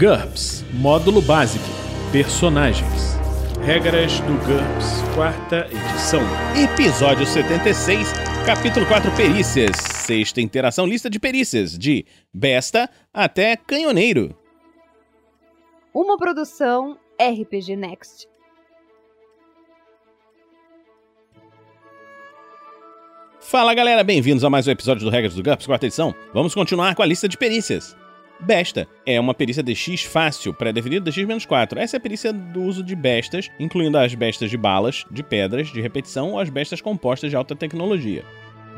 GURPS Módulo Básico Personagens Regras do GURPS, quarta edição. Episódio 76, capítulo 4 Perícias. Sexta interação, lista de perícias, de besta até canhoneiro. Uma produção RPG Next. Fala galera, bem-vindos a mais um episódio do Regras do GURPS, quarta edição. Vamos continuar com a lista de perícias. Besta é uma perícia DX fácil, pré-definida DX-4. Essa é a perícia do uso de bestas, incluindo as bestas de balas, de pedras, de repetição ou as bestas compostas de alta tecnologia.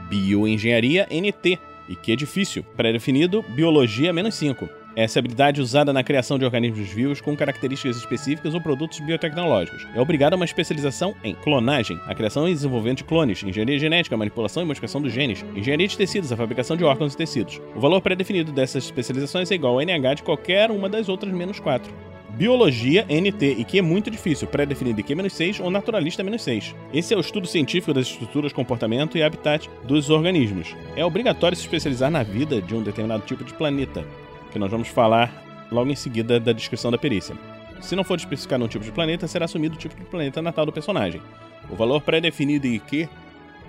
Bioengenharia NT, e que é difícil, pré-definido Biologia menos 5. Essa habilidade usada na criação de organismos vivos com características específicas ou produtos biotecnológicos. É obrigada a uma especialização em clonagem, a criação e desenvolvimento de clones, engenharia genética, manipulação e modificação dos genes, engenharia de tecidos, a fabricação de órgãos e tecidos. O valor pré-definido dessas especializações é igual ao NH de qualquer uma das outras menos 4. Biologia, NT, e que é muito difícil, pré-definido em Q-6 ou naturalista -6. Esse é o estudo científico das estruturas, comportamento e habitat dos organismos. É obrigatório se especializar na vida de um determinado tipo de planeta, que nós vamos falar logo em seguida da descrição da perícia. Se não for especificado um tipo de planeta, será assumido o tipo de planeta natal do personagem. O valor pré-definido em Q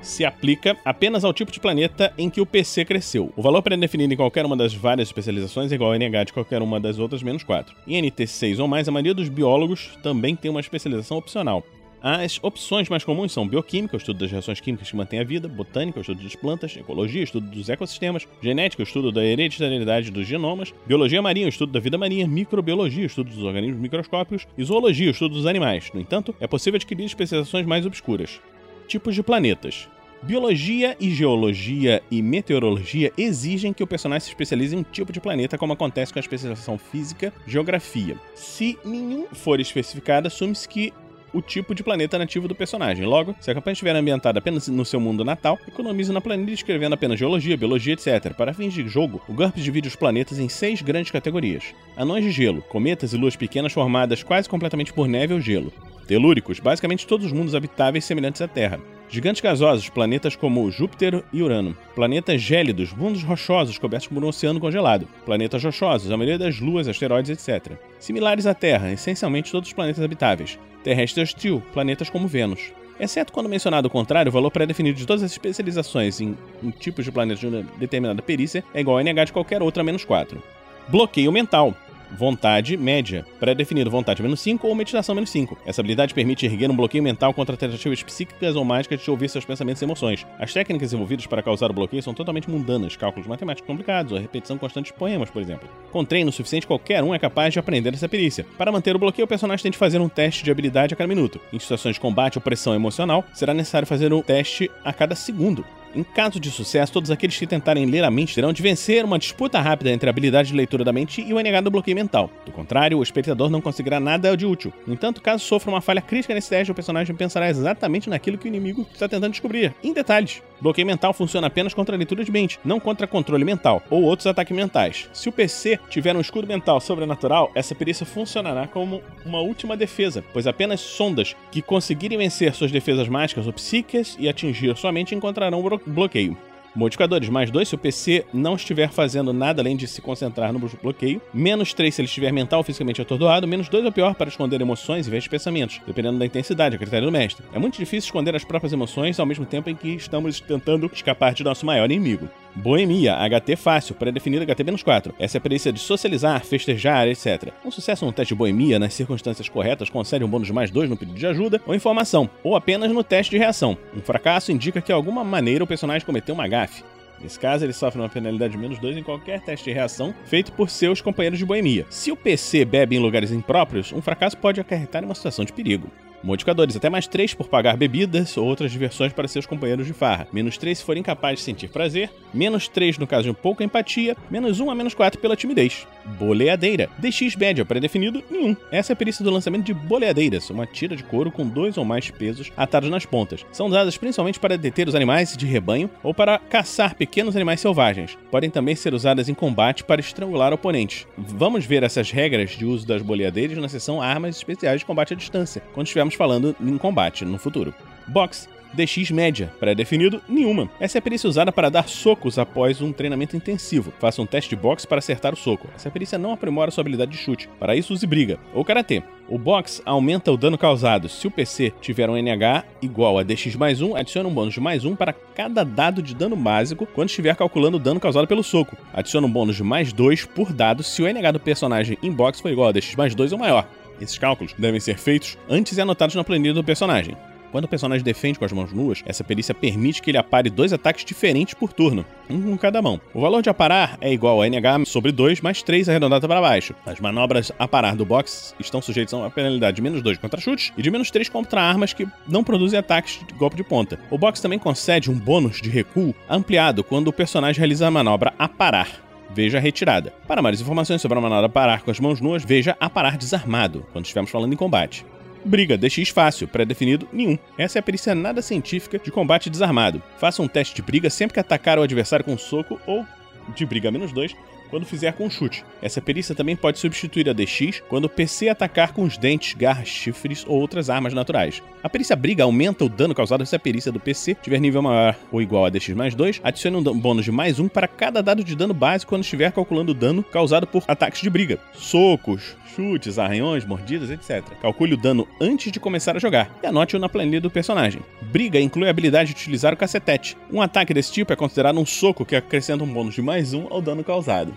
se aplica apenas ao tipo de planeta em que o PC cresceu. O valor pré-definido em qualquer uma das várias especializações é igual ao NH de qualquer uma das outras menos 4. Em NT 6 ou mais, a maioria dos biólogos também tem uma especialização opcional. As opções mais comuns são bioquímica, o estudo das reações químicas que mantêm a vida, botânica, o estudo das plantas, ecologia, o estudo dos ecossistemas, genética, o estudo da hereditariedade dos genomas, biologia marinha, o estudo da vida marinha, microbiologia, o estudo dos organismos microscópicos e zoologia, o estudo dos animais. No entanto, é possível adquirir especializações mais obscuras. Tipos de planetas. Biologia e geologia e meteorologia exigem que o personagem se especialize em um tipo de planeta, como acontece com a especialização física, geografia. Se nenhum for especificado, assume-se que o tipo de planeta nativo do personagem. Logo, se a campanha estiver ambientada apenas no seu mundo natal, economize na planilha escrevendo apenas geologia, biologia, etc. Para fins de jogo, o GURPS divide os planetas em seis grandes categorias: anões de gelo, cometas e luas pequenas formadas quase completamente por neve ou gelo. Telúricos, basicamente todos os mundos habitáveis semelhantes à Terra. Gigantes gasosos, planetas como Júpiter e Urano. Planetas gélidos, mundos rochosos cobertos por um oceano congelado. Planetas rochosos, a maioria das luas, asteroides, etc. Similares à Terra, essencialmente todos os planetas habitáveis. Terrestre hostil, planetas como Vênus. Exceto quando mencionado o contrário, o valor pré-definido de todas as especializações em, em tipos de planetas de uma determinada perícia é igual a NH de qualquer outra menos 4. Bloqueio mental vontade média, pré-definido vontade menos 5 ou meditação menos 5. Essa habilidade permite erguer um bloqueio mental contra tentativas psíquicas ou mágicas de ouvir seus pensamentos e emoções. As técnicas envolvidas para causar o bloqueio são totalmente mundanas, cálculos matemáticos complicados ou a repetição constante de poemas, por exemplo. Com treino suficiente, qualquer um é capaz de aprender essa perícia. Para manter o bloqueio, o personagem tem de fazer um teste de habilidade a cada minuto. Em situações de combate ou pressão emocional, será necessário fazer um teste a cada segundo. Em caso de sucesso, todos aqueles que tentarem ler a mente terão de vencer uma disputa rápida entre a habilidade de leitura da mente e o negado bloqueio mental. Do contrário, o espectador não conseguirá nada de útil. No entanto, caso sofra uma falha crítica nesse teste, o personagem pensará exatamente naquilo que o inimigo está tentando descobrir, em detalhes. Bloqueio mental funciona apenas contra leitura de mente, não contra controle mental ou outros ataques mentais. Se o PC tiver um escudo mental sobrenatural, essa perícia funcionará como uma última defesa, pois apenas sondas que conseguirem vencer suas defesas mágicas ou psíquicas e atingir sua mente encontrarão bloqueio. Modificadores, mais 2 se o PC não estiver fazendo nada além de se concentrar no bloqueio. Menos 3 se ele estiver mental ou fisicamente atordoado. Menos 2 é o pior para esconder emoções em vez de pensamentos, dependendo da intensidade, a critério do mestre. É muito difícil esconder as próprias emoções ao mesmo tempo em que estamos tentando escapar de nosso maior inimigo. Boemia, HT fácil, pré-definido HT-4. Essa é a perícia de socializar, festejar, etc. Um sucesso no teste de boemia nas circunstâncias corretas concede um bônus mais 2 no pedido de ajuda ou informação, ou apenas no teste de reação. Um fracasso indica que de alguma maneira o personagem cometeu uma gafe. Nesse caso, ele sofre uma penalidade de menos 2 em qualquer teste de reação feito por seus companheiros de boemia. Se o PC bebe em lugares impróprios, um fracasso pode acarretar em uma situação de perigo. Modificadores, até mais 3 por pagar bebidas ou outras diversões para seus companheiros de farra. Menos 3 se for incapaz de sentir prazer. Menos 3 no caso de pouca empatia. Menos 1 a menos 4 pela timidez. Boleadeira. DX média, pré-definido, nenhum. Essa é a perícia do lançamento de boleadeiras, uma tira de couro com dois ou mais pesos atados nas pontas. São usadas principalmente para deter os animais de rebanho ou para caçar pequenos animais selvagens. Podem também ser usadas em combate para estrangular oponentes. Vamos ver essas regras de uso das boleadeiras na seção Armas Especiais de Combate à Distância, quando estivermos falando em combate no futuro. Box DX média, pré-definido, nenhuma. Essa é a perícia usada para dar socos após um treinamento intensivo. Faça um teste de boxe para acertar o soco. Essa perícia não aprimora sua habilidade de chute. Para isso, use briga ou karatê. O box aumenta o dano causado. Se o PC tiver um NH igual a DX mais 1, adiciona um bônus de mais 1 para cada dado de dano básico quando estiver calculando o dano causado pelo soco. Adiciona um bônus de mais 2 por dado se o NH do personagem em box for igual a DX mais 2 ou maior. Esses cálculos devem ser feitos antes e anotados na planilha do personagem. Quando o personagem defende com as mãos nuas, essa perícia permite que ele apare dois ataques diferentes por turno, um com cada mão. O valor de aparar é igual a NH sobre 2 mais 3 arredondado para baixo. As manobras aparar do box estão sujeitas a uma penalidade de menos 2 contra chutes e de menos 3 contra armas que não produzem ataques de golpe de ponta. O box também concede um bônus de recuo ampliado quando o personagem realiza a manobra aparar veja retirada. Para mais informações sobre a manobra parar com as mãos nuas, veja a parar desarmado, quando estivermos falando em combate. Briga, DX fácil, pré-definido, nenhum. Essa é a perícia nada científica de combate desarmado. Faça um teste de briga sempre que atacar o adversário com um soco ou de briga menos 2 quando fizer com um chute. Essa perícia também pode substituir a DX quando o PC atacar com os dentes, garras, chifres ou outras armas naturais. A perícia briga aumenta o dano causado se a perícia do PC tiver nível maior ou igual a DX mais 2, adicione um bônus de mais 1 para cada dado de dano básico quando estiver calculando o dano causado por ataques de briga. Socos, chutes, arranhões, mordidas, etc. Calcule o dano antes de começar a jogar e anote-o na planilha do personagem. Briga inclui a habilidade de utilizar o cacetete. Um ataque desse tipo é considerado um soco que acrescenta um bônus de mais um ao dano causado.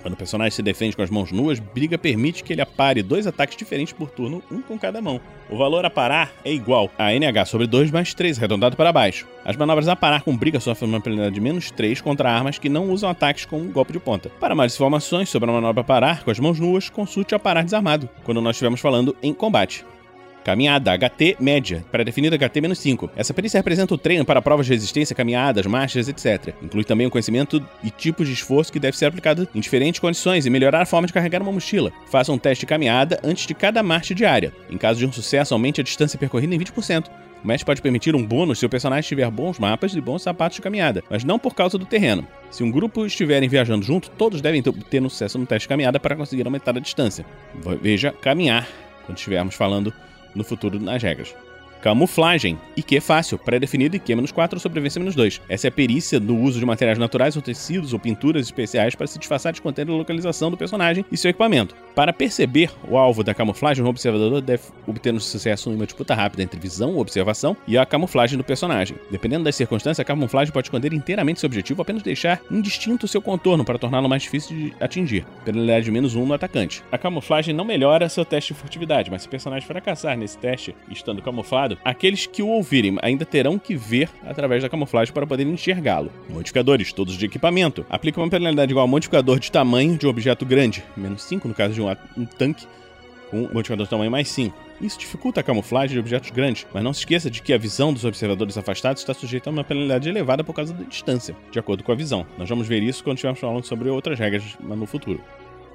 Quando o personagem se defende com as mãos nuas, Briga permite que ele apare dois ataques diferentes por turno, um com cada mão. O valor a parar é igual a NH sobre 2 mais 3, arredondado para baixo. As manobras a parar com Briga sofrem uma penalidade de menos 3 contra armas que não usam ataques com um golpe de ponta. Para mais informações sobre a manobra a parar com as mãos nuas, consulte a parar desarmado, quando nós estivermos falando em combate. Caminhada, HT média, pré-definida HT-5. Essa perícia representa o treino para provas de resistência, caminhadas, marchas, etc. Inclui também o conhecimento e tipos de esforço que deve ser aplicado em diferentes condições e melhorar a forma de carregar uma mochila. Faça um teste de caminhada antes de cada marcha diária. Em caso de um sucesso, aumente a distância percorrida em 20%. O mestre pode permitir um bônus se o personagem tiver bons mapas e bons sapatos de caminhada, mas não por causa do terreno. Se um grupo estiverem viajando junto, todos devem ter um sucesso no teste de caminhada para conseguir aumentar a distância. Veja caminhar quando estivermos falando no futuro nas regras. Camuflagem. IQ fácil, pré-definido IQ menos 4 ou sobrevivência menos 2. Essa é a perícia do uso de materiais naturais ou tecidos ou pinturas especiais para se disfarçar de conter a localização do personagem e seu equipamento. Para perceber o alvo da camuflagem, o observador deve obter um sucesso em uma disputa rápida entre visão, observação e a camuflagem do personagem. Dependendo das circunstâncias, a camuflagem pode esconder inteiramente seu objetivo ou apenas deixar indistinto seu contorno para torná-lo mais difícil de atingir. Penalidade de menos 1 no atacante. A camuflagem não melhora seu teste de furtividade, mas se o personagem fracassar nesse teste estando camuflado, aqueles que o ouvirem ainda terão que ver através da camuflagem para poder enxergá-lo. Modificadores, todos de equipamento. Aplica uma penalidade igual ao modificador de tamanho de um objeto grande, menos 5 no caso de um, um tanque, com um modificador de tamanho mais 5. Isso dificulta a camuflagem de objetos grandes, mas não se esqueça de que a visão dos observadores afastados está sujeita a uma penalidade elevada por causa da distância, de acordo com a visão. Nós vamos ver isso quando estivermos falando sobre outras regras no futuro.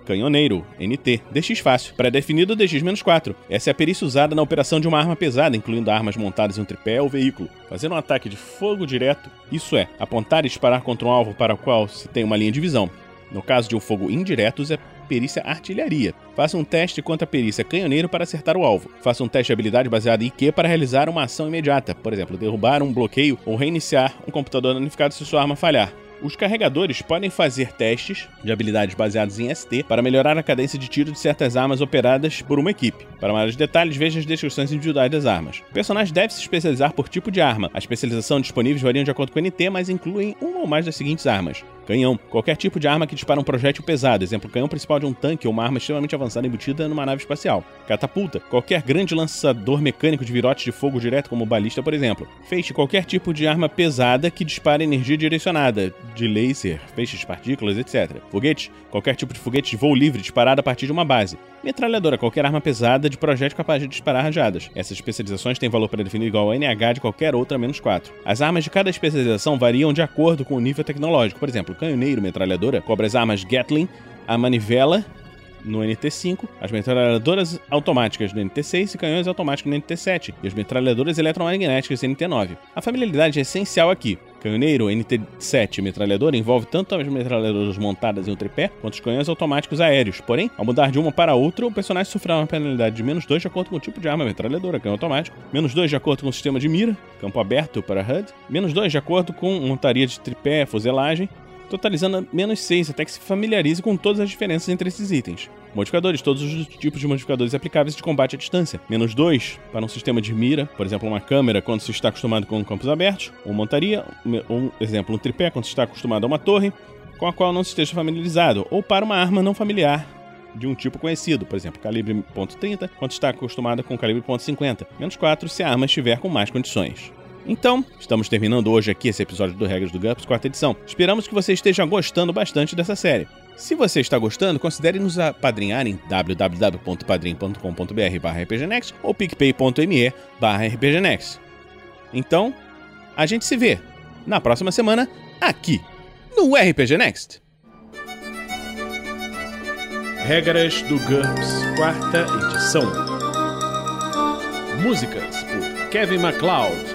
Canhoneiro, NT, DX fácil, pré-definido DX-4. Essa é a perícia usada na operação de uma arma pesada, incluindo armas montadas em um tripé ou veículo. Fazendo um ataque de fogo direto, isso é, apontar e disparar contra um alvo para o qual se tem uma linha de visão. No caso de um fogo indireto, é perícia artilharia. Faça um teste contra a perícia canhoneiro para acertar o alvo. Faça um teste de habilidade baseado em IQ para realizar uma ação imediata, por exemplo, derrubar um bloqueio ou reiniciar um computador danificado se sua arma falhar. Os carregadores podem fazer testes de habilidades baseados em ST para melhorar a cadência de tiro de certas armas operadas por uma equipe. Para maiores detalhes, veja as descrições individuais das armas. O personagem deve se especializar por tipo de arma. A especialização disponível varia de acordo com o NT, mas incluem uma ou mais das seguintes armas: Canhão. Qualquer tipo de arma que dispara um projétil pesado, exemplo, canhão principal de um tanque ou uma arma extremamente avançada embutida numa nave espacial. Catapulta. Qualquer grande lançador mecânico de virotes de fogo direto, como balista, por exemplo. Feixe. Qualquer tipo de arma pesada que dispara energia direcionada, de laser, feixes de partículas, etc. Foguete. Qualquer tipo de foguete de voo livre disparado a partir de uma base. Metralhadora. Qualquer arma pesada de projétil capaz de disparar rajadas. Essas especializações têm valor pré-definido igual ao NH de qualquer outra menos 4. As armas de cada especialização variam de acordo com o nível tecnológico. Por exemplo, canhoneiro, metralhadora, cobra as armas Gatling, a manivela no NT5, as metralhadoras automáticas no NT6 e canhões automáticos no NT7, e as metralhadoras eletromagnéticas no NT9. A familiaridade é essencial aqui. Canhoneiro NT7 metralhadora envolve tanto as metralhadoras montadas em um tripé quanto os canhões automáticos aéreos. Porém, ao mudar de uma para outra, o personagem sofrerá uma penalidade de menos 2 de acordo com o tipo de arma metralhadora, canhão automático, menos 2 de acordo com o sistema de mira, campo aberto para HUD, menos 2 de acordo com montaria de tripé, fuselagem, totalizando menos 6 até que se familiarize com todas as diferenças entre esses itens. Modificadores, todos os tipos de modificadores aplicáveis de combate à distância. Menos 2 para um sistema de mira, por exemplo, uma câmera quando se está acostumado com campos abertos, ou montaria, um exemplo, um tripé quando se está acostumado a uma torre, com a qual não se esteja familiarizado, ou para uma arma não familiar de um tipo conhecido, por exemplo, calibre .30, quando está acostumado com calibre .50. Menos 4 se a arma estiver com mais condições. Então, estamos terminando hoje aqui esse episódio do Regras do GURPS, quarta edição. Esperamos que você esteja gostando bastante dessa série. Se você está gostando, considere nos apadrinhar em www.padrim.com.br rpgnext ou picpay.me rpgnext. Então, a gente se vê na próxima semana aqui no RPG Next. Regras do GURPS, quarta edição. Músicas por Kevin MacLeod